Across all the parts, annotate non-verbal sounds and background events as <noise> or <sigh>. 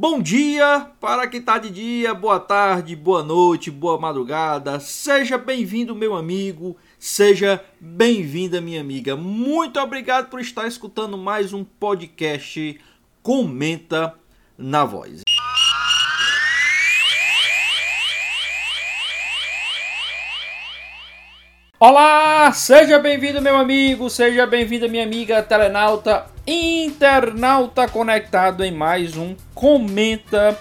Bom dia para quem está de dia, boa tarde, boa noite, boa madrugada. Seja bem-vindo, meu amigo, seja bem-vinda, minha amiga. Muito obrigado por estar escutando mais um podcast Comenta na Voz. Olá, seja bem-vindo, meu amigo, seja bem-vinda, minha amiga telenauta, internauta conectado em mais um Comenta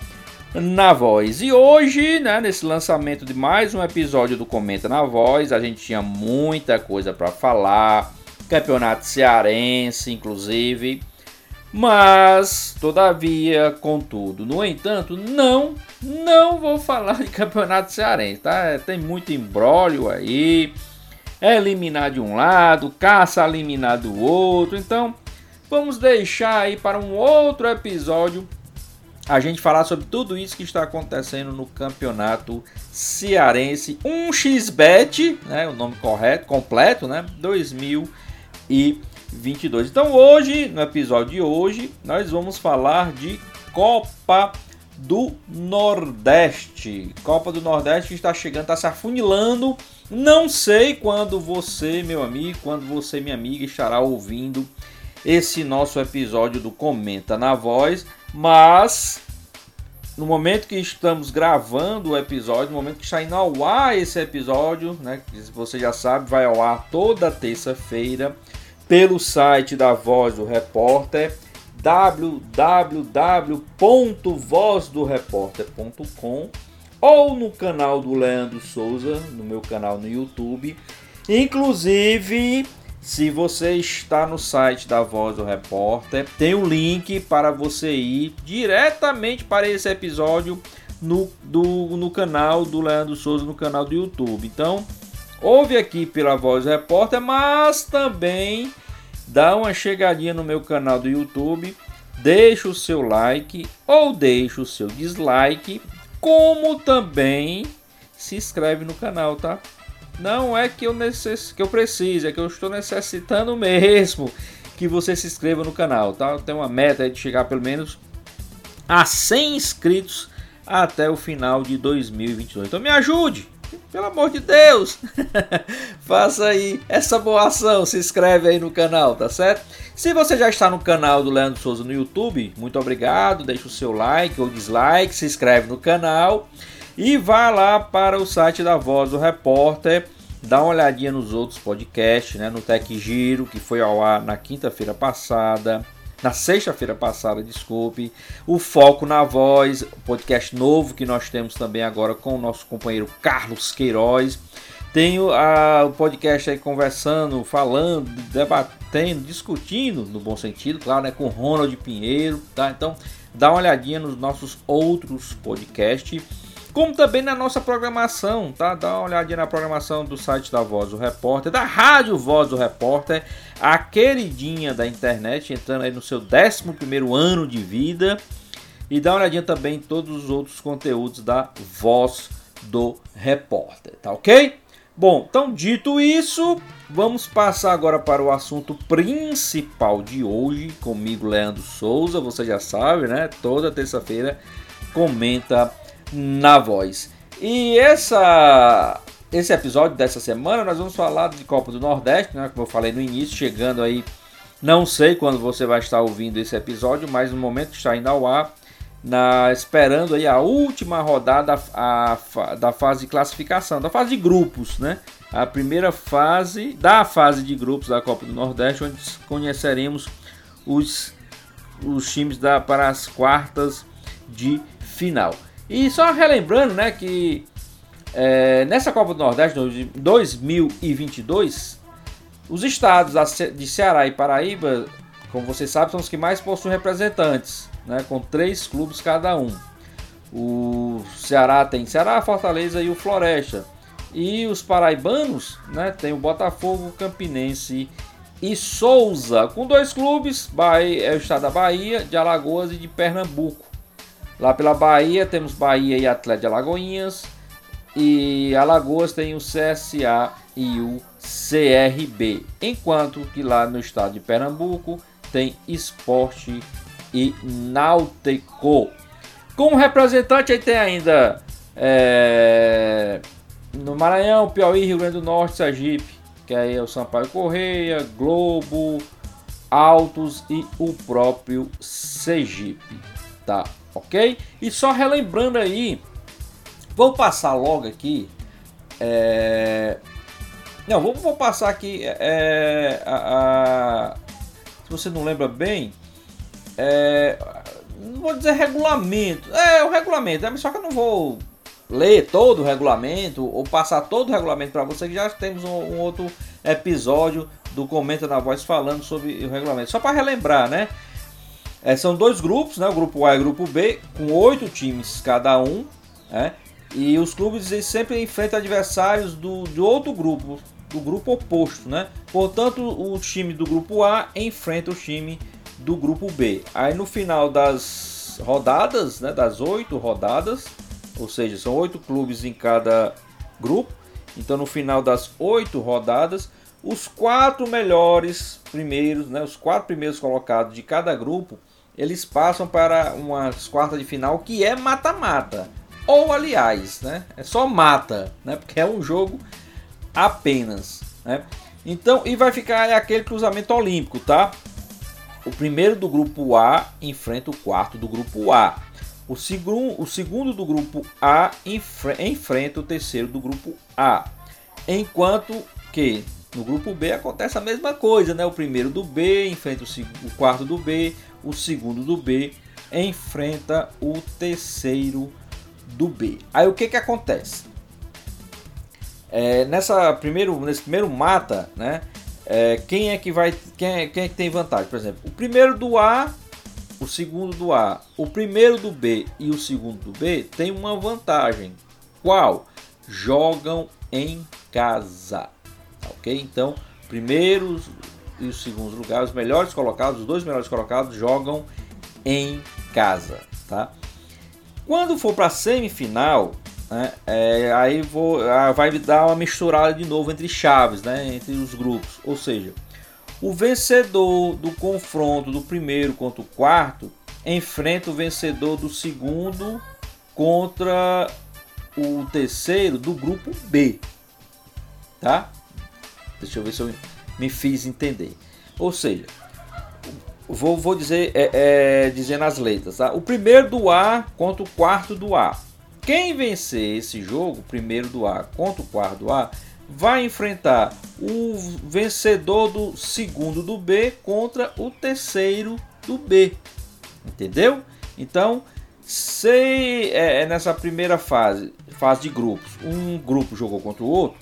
na Voz. E hoje, né, nesse lançamento de mais um episódio do Comenta na Voz, a gente tinha muita coisa para falar, campeonato cearense, inclusive. Mas, todavia, contudo, no entanto, não, não vou falar de campeonato cearense, tá? Tem muito embrólio aí é eliminar de um lado, caça eliminar do outro. Então, vamos deixar aí para um outro episódio a gente falar sobre tudo isso que está acontecendo no campeonato cearense 1xBet, né, o nome correto, completo, né, 2022. Então, hoje, no episódio de hoje, nós vamos falar de Copa do Nordeste. Copa do Nordeste está chegando, está se afunilando. Não sei quando você, meu amigo, quando você, minha amiga, estará ouvindo esse nosso episódio do Comenta na Voz, mas no momento que estamos gravando o episódio, no momento que está indo ao ar esse episódio, né, que você já sabe, vai ao ar toda terça-feira pelo site da Voz do Repórter www.vozdoreporter.com ou no canal do Leandro Souza, no meu canal no YouTube. Inclusive, se você está no site da Voz do Repórter, tem o um link para você ir diretamente para esse episódio no, do, no canal do Leandro Souza, no canal do YouTube. Então, ouve aqui pela Voz do Repórter, mas também dá uma chegadinha no meu canal do YouTube, deixa o seu like ou deixa o seu dislike, como também se inscreve no canal, tá? Não é que eu, necess... que eu precise, é que eu estou necessitando mesmo que você se inscreva no canal, tá? Eu tenho uma meta de chegar pelo menos a 100 inscritos até o final de 2022. Então me ajude! Pelo amor de Deus, <laughs> faça aí essa boa ação, se inscreve aí no canal, tá certo? Se você já está no canal do Leandro Souza no YouTube, muito obrigado, deixa o seu like ou dislike, se inscreve no canal e vá lá para o site da Voz do Repórter, dá uma olhadinha nos outros podcasts, né, no Tech Giro, que foi ao ar na quinta-feira passada, na sexta-feira passada, desculpe, o Foco na Voz, podcast novo que nós temos também agora com o nosso companheiro Carlos Queiroz. Tenho a, o podcast aí conversando, falando, debatendo, discutindo, no bom sentido, claro, né, com Ronald Pinheiro, tá? Então, dá uma olhadinha nos nossos outros podcasts, como também na nossa programação, tá? Dá uma olhadinha na programação do site da Voz do Repórter, da Rádio Voz do Repórter, a queridinha da internet, entrando aí no seu 11º ano de vida, e dá uma olhadinha também em todos os outros conteúdos da Voz do Repórter, tá ok? Bom, então dito isso, vamos passar agora para o assunto principal de hoje, comigo Leandro Souza, você já sabe, né? Toda terça-feira comenta na voz. E essa esse episódio dessa semana nós vamos falar de Copa do Nordeste, né? Como eu falei no início, chegando aí, não sei quando você vai estar ouvindo esse episódio, mas no momento está indo ao ar, na, esperando aí a última rodada a, a, da fase de classificação, da fase de grupos, né? A primeira fase da fase de grupos da Copa do Nordeste, onde conheceremos os, os times da, para as quartas de final. E só relembrando, né, que é, nessa Copa do Nordeste 2022, os estados de Ceará e Paraíba, como você sabe, são os que mais possuem representantes né, com três clubes cada um. O Ceará tem Ceará, Fortaleza e o Floresta. E os paraibanos, né, tem o Botafogo, Campinense e Souza, com dois clubes, Bahia, é o estado da Bahia, de Alagoas e de Pernambuco. Lá pela Bahia temos Bahia e Atlético de Alagoinhas, e Alagoas tem o CSA e o CRB, enquanto que lá no estado de Pernambuco tem Esporte e Náutico. Como representante aí tem ainda é, no Maranhão, Piauí, Rio Grande do Norte, Sergipe, que aí é o Sampaio Correia, Globo, Altos e o próprio Sergipe, tá? Ok? E só relembrando aí, vou passar logo aqui. É... Não, vou, vou passar aqui. É, a, a... Se você não lembra bem, é, não vou dizer regulamento. É, o regulamento, é, só que eu não vou ler todo o regulamento ou passar todo o regulamento para você, já temos um, um, outro episódio do Comenta na Voz falando sobre o regulamento. Só para relembrar, né? É, são dois grupos, né? O grupo A e o grupo B, com oito times cada um, né? E os clubes sempre enfrentam adversários do, de outro grupo, do grupo oposto, né? Portanto, o time do grupo A enfrenta o time do grupo B. Aí no final das rodadas, né, das oito rodadas, ou seja, são oito clubes em cada grupo. Então no final das oito rodadas, os quatro melhores primeiros, né, os quatro primeiros colocados de cada grupo, eles passam para umas quartas de final que é mata-mata. Ou aliás, né, é só mata, né, porque é um jogo apenas, né? Então, e vai ficar aquele cruzamento olímpico, tá? O primeiro do grupo A enfrenta o quarto do grupo A. O, segundo, o segundo do grupo A enfrenta o terceiro do grupo A. Enquanto que no grupo B acontece a mesma coisa, né? O primeiro do B enfrenta o, o quarto do B, o segundo do B enfrenta o terceiro do B. Aí o que que acontece? É, nessa primeiro, nesse primeiro mata, né? é, quem é que vai. Quem é, quem é que tem vantagem? Por exemplo, o primeiro do A, o segundo do A, o primeiro do B e o segundo do B tem uma vantagem. Qual? Jogam em casa. Tá ok? Então, primeiros e os segundos lugares, os melhores colocados, os dois melhores colocados jogam em casa, tá? Quando for para a semifinal, né? É, aí vou, ah, vai dar uma misturada de novo entre chaves, né? entre os grupos. Ou seja, o vencedor do confronto do primeiro contra o quarto enfrenta o vencedor do segundo contra o terceiro do grupo B. Tá? Deixa eu ver se eu me fiz entender. Ou seja, vou, vou dizer, é, é, dizendo as letras. Tá? O primeiro do A contra o quarto do A. Quem vencer esse jogo, primeiro do A contra o quarto do A, vai enfrentar o vencedor do segundo do B contra o terceiro do B. Entendeu? Então, se é, é, nessa primeira fase, fase de grupos, um grupo jogou contra o outro,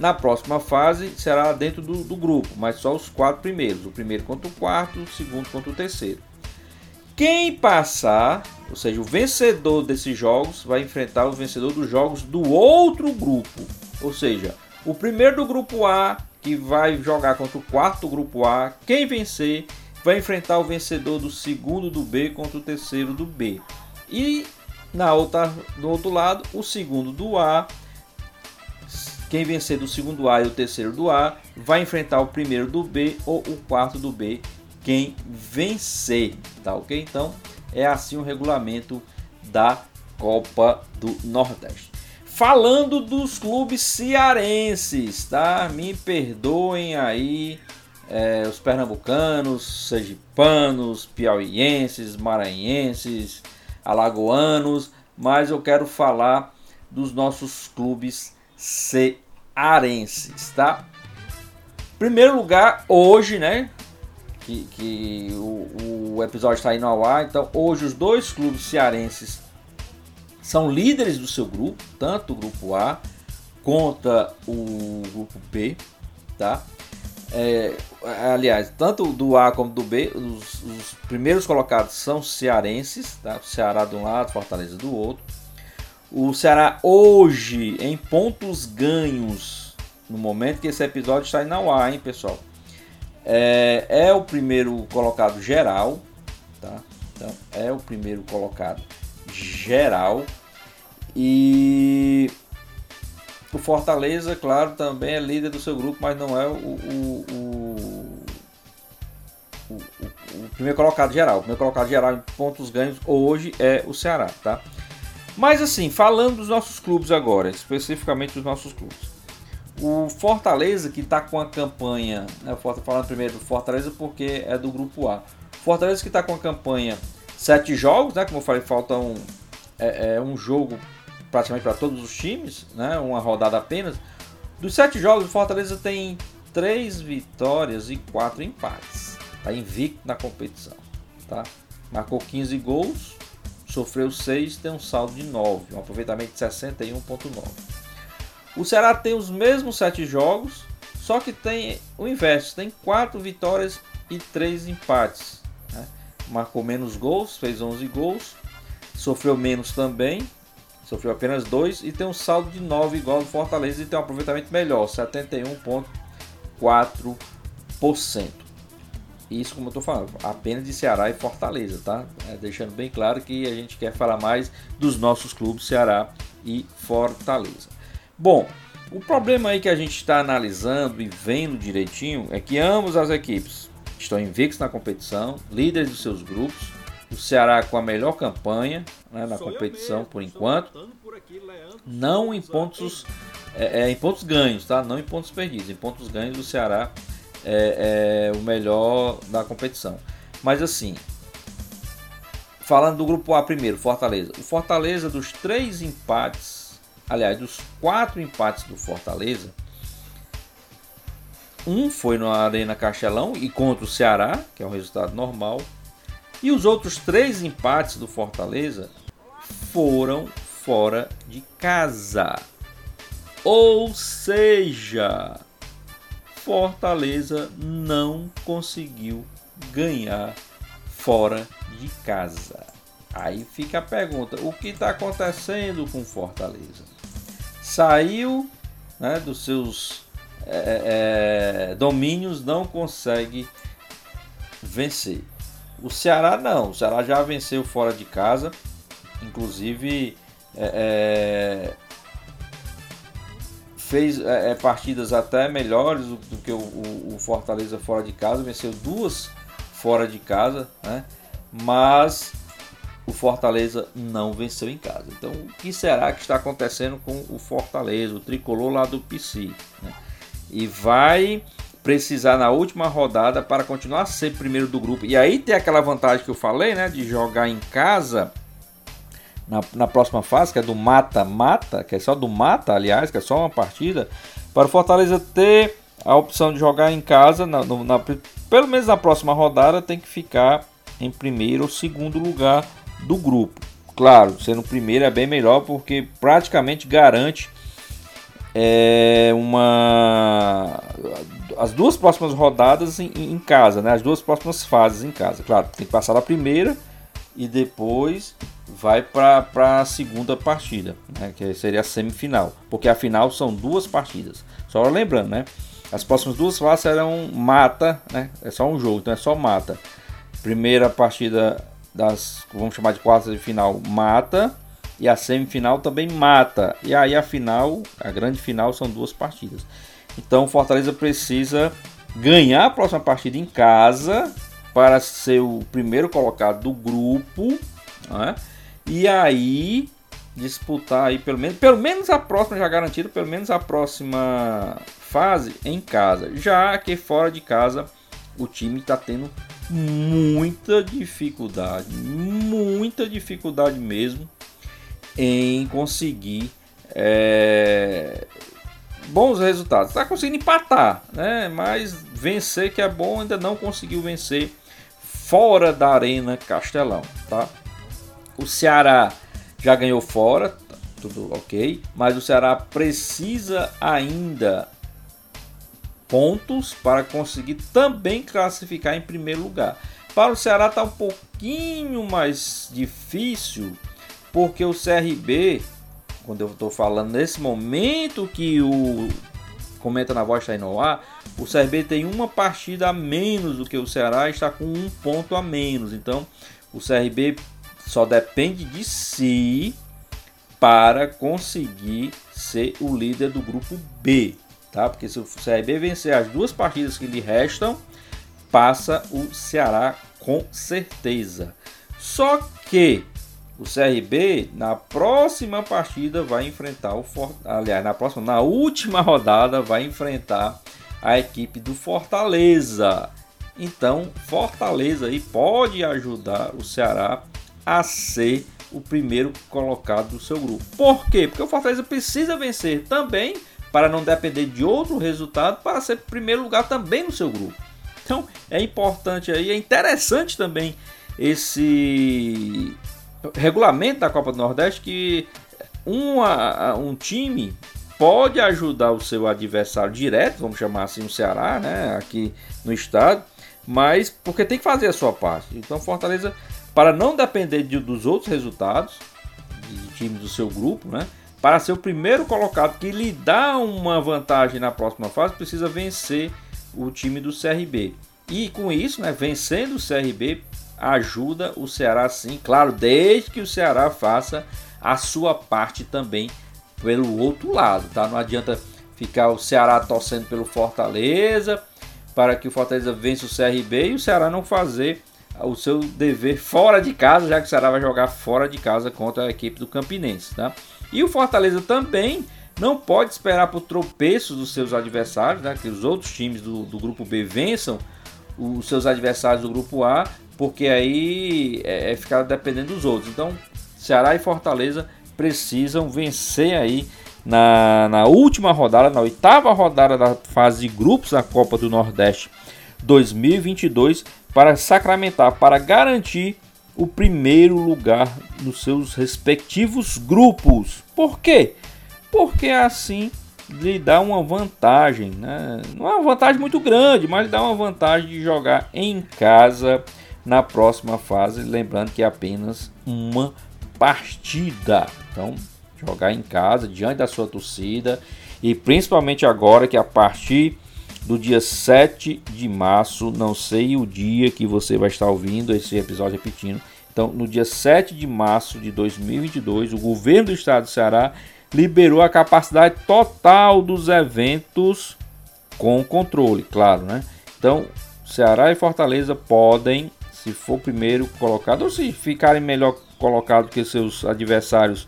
na próxima fase será dentro do, do grupo, mas só os quatro primeiros. O primeiro contra o quarto, o segundo contra o terceiro. Quem passar, ou seja, o vencedor desses jogos vai enfrentar o vencedor dos jogos do outro grupo. Ou seja, o primeiro do grupo A que vai jogar contra o quarto grupo A, quem vencer vai enfrentar o vencedor do segundo do B contra o terceiro do B. E na outra, do outro lado, o segundo do A, quem vencer do segundo A e o terceiro do A, vai enfrentar o primeiro do B ou o quarto do B quem vencer, tá ok? Então é assim o regulamento da Copa do Nordeste. Falando dos clubes cearenses, tá? Me perdoem aí é, os pernambucanos, sergipanos, piauienses, maranhenses, alagoanos, mas eu quero falar dos nossos clubes cearenses, tá? Primeiro lugar, hoje, né? que, que o, o episódio está indo ao ar. Então, hoje, os dois clubes cearenses são líderes do seu grupo, tanto o grupo A contra o grupo B, tá? É, aliás, tanto do A como do B, os, os primeiros colocados são cearenses, tá? Ceará de um lado, Fortaleza do outro. O Ceará hoje, em pontos ganhos, no momento que esse episódio está ao ar, hein, pessoal? É, é o primeiro colocado geral, tá? Então, é o primeiro colocado geral. E o Fortaleza, claro, também é líder do seu grupo, mas não é o, o, o, o, o primeiro colocado geral. O primeiro colocado geral em pontos ganhos hoje é o Ceará, tá? Mas assim, falando dos nossos clubes agora, especificamente dos nossos clubes. O Fortaleza, que está com a campanha, né, falando primeiro do Fortaleza porque é do grupo A. Fortaleza que está com a campanha sete jogos, né? Como eu falei, falta um, é, é um jogo praticamente para todos os times, né? Uma rodada apenas. Dos sete jogos, o Fortaleza tem três vitórias e quatro empates. Está invicto na competição, tá? Marcou 15 gols, sofreu 6, tem um saldo de 9, um aproveitamento de 61,9. O Ceará tem os mesmos 7 jogos, só que tem o inverso, tem 4 vitórias e 3 empates. Né? Marcou menos gols, fez 11 gols, sofreu menos também, sofreu apenas 2 e tem um saldo de 9 igual ao Fortaleza e tem um aproveitamento melhor, 71,4%. Isso, como eu estou falando, apenas de Ceará e Fortaleza, tá? É, deixando bem claro que a gente quer falar mais dos nossos clubes Ceará e Fortaleza. Bom, o problema aí que a gente está analisando e vendo direitinho é que ambas as equipes estão invictos na competição, líderes dos seus grupos. O Ceará com a melhor campanha né, na competição por enquanto. Não em pontos, é, é, em pontos ganhos, tá? Não em pontos perdidos. Em pontos ganhos o Ceará é, é o melhor da competição. Mas assim, falando do grupo A primeiro, Fortaleza. O Fortaleza dos três empates, aliás, dos quatro empates do Fortaleza, um foi na Arena Castelão e contra o Ceará, que é um resultado normal. E os outros três empates do Fortaleza foram fora de casa. Ou seja, Fortaleza não conseguiu ganhar fora de casa. Aí fica a pergunta: o que está acontecendo com Fortaleza? Saiu né, dos seus é, é, domínios, não consegue vencer. O Ceará não, o Ceará já venceu fora de casa, inclusive é, é fez é, é, partidas até melhores do, que o, o, o, Fortaleza fora de casa, venceu duas fora de casa, né? mas o Fortaleza não venceu em casa. Então, o que será que está acontecendo com o Fortaleza, o tricolor lá do PC? Né? E vai precisar na última rodada para continuar a ser primeiro do grupo. E aí tem aquela vantagem que eu falei, né, de jogar em casa na, na próxima fase, que é do mata-mata, que é só do mata, aliás, que é só uma partida, para o Fortaleza ter a opção de jogar em casa, na, na, pelo menos na próxima rodada, tem que ficar em primeiro ou segundo lugar do grupo. Claro, sendo primeiro é bem melhor porque praticamente garante é, uma as duas próximas rodadas em, em, casa, né? As duas próximas fases em casa. Claro, tem que passar a primeira e depois vai para a segunda partida, né, que seria a semifinal, porque a final são duas partidas. Só lembrando, né? As próximas duas fases serão mata, né? É só um jogo, então é só mata. Primeira partida das, vamos chamar de quartas de final, mata. E a semifinal também mata. E aí a final, a grande final, são duas partidas. Então Fortaleza precisa ganhar a próxima partida em casa para ser o primeiro colocado do grupo. Né? E aí disputar aí pelo menos, pelo menos a próxima já garantida, pelo menos a próxima fase em casa. Já que fora de casa o time está tendo muita dificuldade, muita dificuldade mesmo em conseguir é, bons resultados. Está conseguindo empatar, né? Mas vencer que é bom ainda não conseguiu vencer fora da Arena Castelão, tá? O Ceará já ganhou fora, tá tudo ok, mas o Ceará precisa ainda pontos para conseguir também classificar em primeiro lugar. Para o Ceará está um pouquinho mais difícil, porque o CRB, quando eu estou falando nesse momento que o comenta na voz está no ar, o CRB tem uma partida a menos do que o Ceará está com um ponto a menos. Então o CRB só depende de si para conseguir ser o líder do grupo B, tá? Porque se o CRB vencer as duas partidas que lhe restam, passa o Ceará com certeza. Só que o CRB na próxima partida vai enfrentar o Fortaleza, aliás, na próxima, na última rodada vai enfrentar a equipe do Fortaleza. Então, Fortaleza aí pode ajudar o Ceará a ser o primeiro colocado do seu grupo. Por quê? Porque o Fortaleza precisa vencer também para não depender de outro resultado para ser primeiro lugar também no seu grupo. Então é importante aí, é interessante também esse regulamento da Copa do Nordeste que uma, um time pode ajudar o seu adversário direto, vamos chamar assim o Ceará, né, aqui no estado, mas porque tem que fazer a sua parte. Então Fortaleza, para não depender de, dos outros resultados de times do seu grupo, né, para ser o primeiro colocado que lhe dá uma vantagem na próxima fase, precisa vencer o time do CRB. E com isso, né, vencendo o CRB, ajuda o Ceará sim, claro, desde que o Ceará faça a sua parte também pelo outro lado, tá? Não adianta ficar o Ceará torcendo pelo Fortaleza para que o Fortaleza vença o CRB e o Ceará não fazer o seu dever fora de casa, já que o Ceará vai jogar fora de casa contra a equipe do Campinense, tá? E o Fortaleza também não pode esperar por tropeços dos seus adversários, né? Que os outros times do, do grupo B vençam os seus adversários do grupo A, porque aí é, é ficar dependendo dos outros. Então, Ceará e Fortaleza precisam vencer aí na, na última rodada, na oitava rodada da fase de grupos da Copa do Nordeste 2022 para sacramentar, para garantir o primeiro lugar nos seus respectivos grupos. Por quê? Porque assim lhe dá uma vantagem, né? não é uma vantagem muito grande, mas lhe dá uma vantagem de jogar em casa na próxima fase, lembrando que é apenas uma partida. Então, jogar em casa, diante da sua torcida, e principalmente agora que a partir do dia 7 de março, não sei o dia que você vai estar ouvindo esse episódio repetindo. Então, no dia 7 de março de 2022, o governo do estado do Ceará liberou a capacidade total dos eventos com controle, claro, né? Então, Ceará e Fortaleza podem, se for primeiro colocado ou se ficarem melhor colocado que seus adversários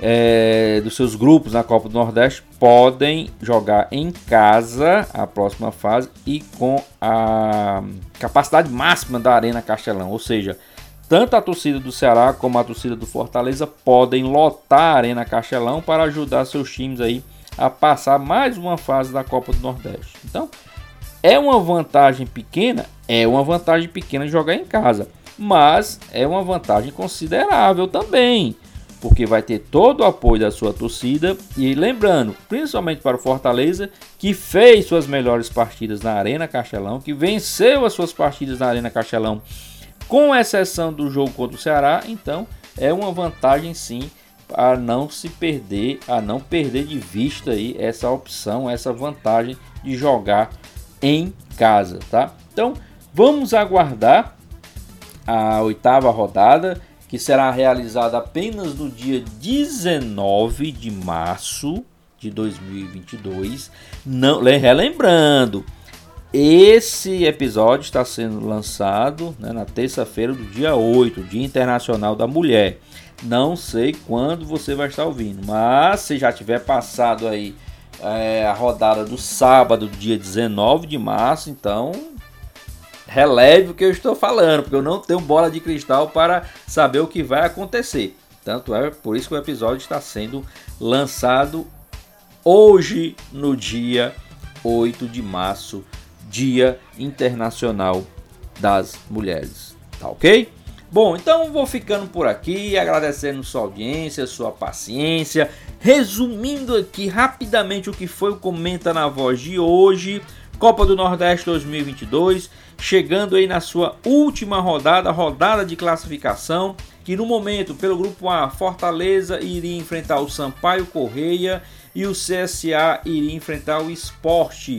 é, dos seus grupos na Copa do Nordeste podem jogar em casa a próxima fase e com a capacidade máxima da Arena Castelão, ou seja, tanto a torcida do Ceará como a torcida do Fortaleza podem lotar a Arena Castelão para ajudar seus times aí a passar mais uma fase da Copa do Nordeste. Então, é uma vantagem pequena, é uma vantagem pequena jogar em casa mas é uma vantagem considerável também, porque vai ter todo o apoio da sua torcida. E lembrando, principalmente para o Fortaleza, que fez suas melhores partidas na Arena Castelão, que venceu as suas partidas na Arena Castelão, com exceção do jogo contra o Ceará, então é uma vantagem sim a não se perder, a não perder de vista aí essa opção, essa vantagem de jogar em casa, tá? Então, vamos aguardar a oitava rodada, que será realizada apenas no dia 19 de março de 2022. Não, relembrando, esse episódio está sendo lançado né, na terça-feira do dia 8, Dia Internacional da Mulher. Não sei quando você vai estar ouvindo, mas se já tiver passado aí é, a rodada do sábado, dia 19 de março, então releve o que eu estou falando, porque eu não tenho bola de cristal para saber o que vai acontecer. Tanto é por isso que o episódio está sendo lançado hoje, no dia 8 de março, Dia Internacional das Mulheres. Tá ok? Bom, então vou ficando por aqui, agradecendo sua audiência, sua paciência, resumindo aqui rapidamente o que foi o Comenta na Voz de hoje. Copa do Nordeste 2022, chegando aí na sua última rodada, rodada de classificação, que no momento, pelo grupo A, Fortaleza iria enfrentar o Sampaio Correia e o CSA iria enfrentar o Esporte.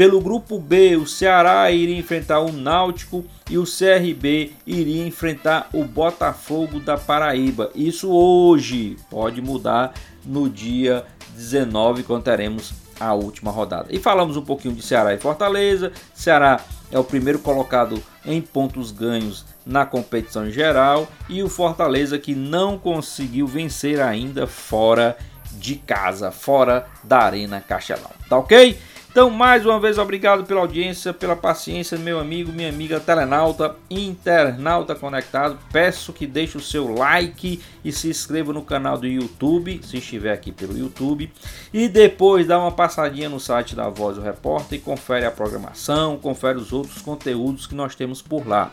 Pelo grupo B, o Ceará iria enfrentar o Náutico e o CRB iria enfrentar o Botafogo da Paraíba. Isso hoje pode mudar no dia 19, quando teremos a última rodada. E falamos um pouquinho de Ceará e Fortaleza. Ceará é o primeiro colocado em pontos ganhos na competição em geral e o Fortaleza que não conseguiu vencer ainda fora de casa, fora da Arena Castelão. Tá ok? Então, mais uma vez, obrigado pela audiência, pela paciência, meu amigo, minha amiga telenauta, internauta conectado. Peço que deixe o seu like e se inscreva no canal do YouTube, se estiver aqui pelo YouTube. E depois dá uma passadinha no site da Voz do Repórter e confere a programação, confere os outros conteúdos que nós temos por lá.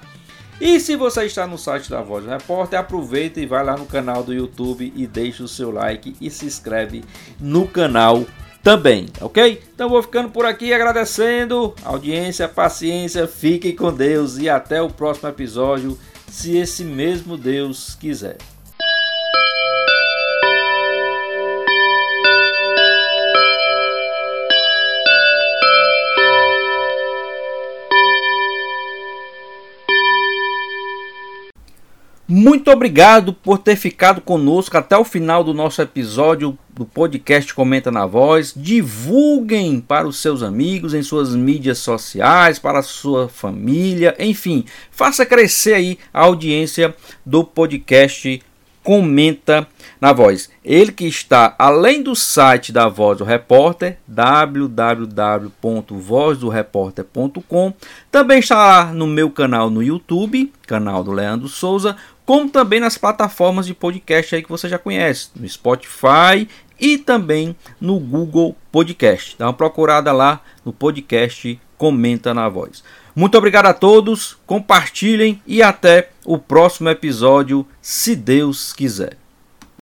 E se você está no site da Voz do Repórter, aproveita e vai lá no canal do YouTube e deixa o seu like e se inscreve no canal também, ok? Então vou ficando por aqui agradecendo a audiência, a paciência, fiquem com Deus e até o próximo episódio, se esse mesmo Deus quiser. Muito obrigado por ter ficado conosco até o final do nosso episódio do podcast Comenta na Voz. Divulguem para os seus amigos em suas mídias sociais, para a sua família, enfim, faça crescer aí a audiência do podcast Comenta na Voz. Ele que está além do site da Voz do Repórter, www.vozdoreporter.com, também está no meu canal no YouTube, canal do Leandro Souza, como também nas plataformas de podcast aí que você já conhece, no Spotify e também no Google Podcast. Dá uma procurada lá no podcast Comenta na Voz. Muito obrigado a todos, compartilhem e até o próximo episódio, se Deus quiser.